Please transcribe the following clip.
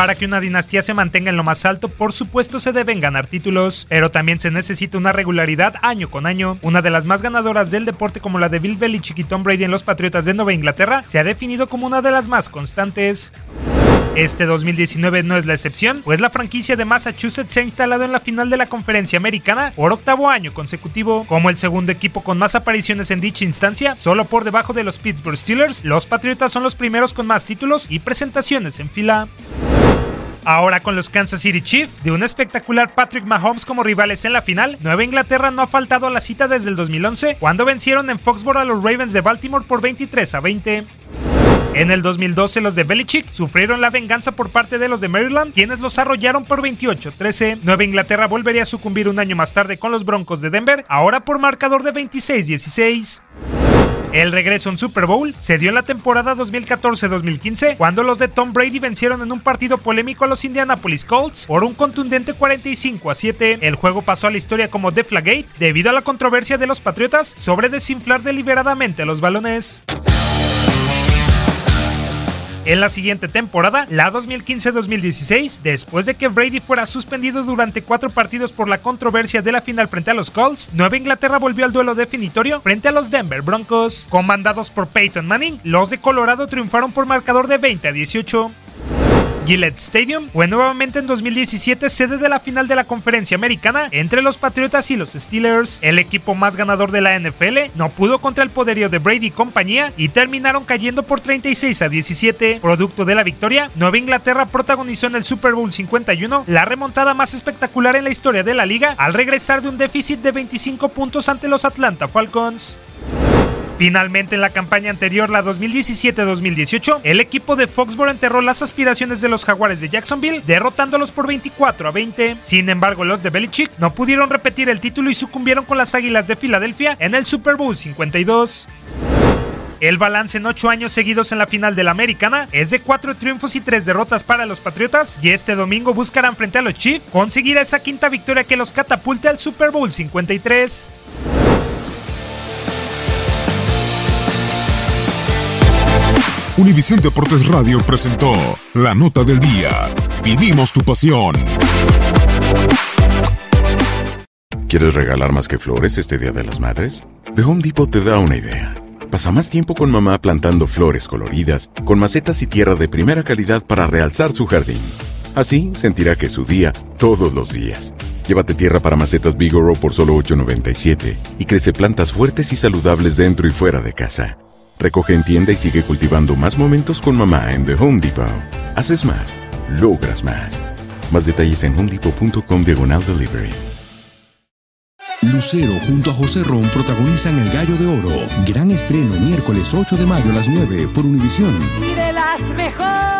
Para que una dinastía se mantenga en lo más alto, por supuesto se deben ganar títulos, pero también se necesita una regularidad año con año. Una de las más ganadoras del deporte como la de Bill Belichick y Tom Brady en los Patriotas de Nueva Inglaterra se ha definido como una de las más constantes. Este 2019 no es la excepción, pues la franquicia de Massachusetts se ha instalado en la final de la conferencia americana por octavo año consecutivo. Como el segundo equipo con más apariciones en dicha instancia, solo por debajo de los Pittsburgh Steelers, los Patriotas son los primeros con más títulos y presentaciones en fila. Ahora con los Kansas City Chiefs, de un espectacular Patrick Mahomes como rivales en la final, Nueva Inglaterra no ha faltado a la cita desde el 2011, cuando vencieron en Foxborough a los Ravens de Baltimore por 23 a 20. En el 2012 los de Belichick sufrieron la venganza por parte de los de Maryland, quienes los arrollaron por 28-13. Nueva Inglaterra volvería a sucumbir un año más tarde con los Broncos de Denver, ahora por marcador de 26-16. El regreso en Super Bowl se dio en la temporada 2014-2015 cuando los de Tom Brady vencieron en un partido polémico a los Indianapolis Colts por un contundente 45 a 7. El juego pasó a la historia como Deflagate debido a la controversia de los Patriotas sobre desinflar deliberadamente los balones. En la siguiente temporada, la 2015-2016, después de que Brady fuera suspendido durante cuatro partidos por la controversia de la final frente a los Colts, Nueva Inglaterra volvió al duelo definitorio frente a los Denver Broncos. Comandados por Peyton Manning, los de Colorado triunfaron por marcador de 20 a 18. Gillette Stadium fue nuevamente en 2017 sede de la final de la conferencia americana entre los Patriotas y los Steelers. El equipo más ganador de la NFL no pudo contra el poderío de Brady y compañía y terminaron cayendo por 36 a 17. Producto de la victoria, Nueva Inglaterra protagonizó en el Super Bowl 51 la remontada más espectacular en la historia de la liga al regresar de un déficit de 25 puntos ante los Atlanta Falcons. Finalmente, en la campaña anterior, la 2017-2018, el equipo de Foxborough enterró las aspiraciones de los Jaguares de Jacksonville, derrotándolos por 24 a 20. Sin embargo, los de Belichick no pudieron repetir el título y sucumbieron con las Águilas de Filadelfia en el Super Bowl 52. El balance en ocho años seguidos en la final de la Americana es de cuatro triunfos y tres derrotas para los Patriotas y este domingo buscarán frente a los Chiefs conseguir esa quinta victoria que los catapulte al Super Bowl 53. Univisión Deportes Radio presentó la nota del día. Vivimos tu pasión. ¿Quieres regalar más que flores este Día de las Madres? The Home Depot te da una idea. Pasa más tiempo con mamá plantando flores coloridas, con macetas y tierra de primera calidad para realzar su jardín. Así sentirá que es su día todos los días. Llévate tierra para macetas Bigoro por solo $8.97 y crece plantas fuertes y saludables dentro y fuera de casa. Recoge en tienda y sigue cultivando más momentos con mamá en The Home Depot. Haces más, logras más. Más detalles en homedepot.com diagonal delivery. Lucero junto a José Ron protagonizan El Gallo de Oro. Gran estreno miércoles 8 de mayo a las 9 por Univisión. Y de las mejores.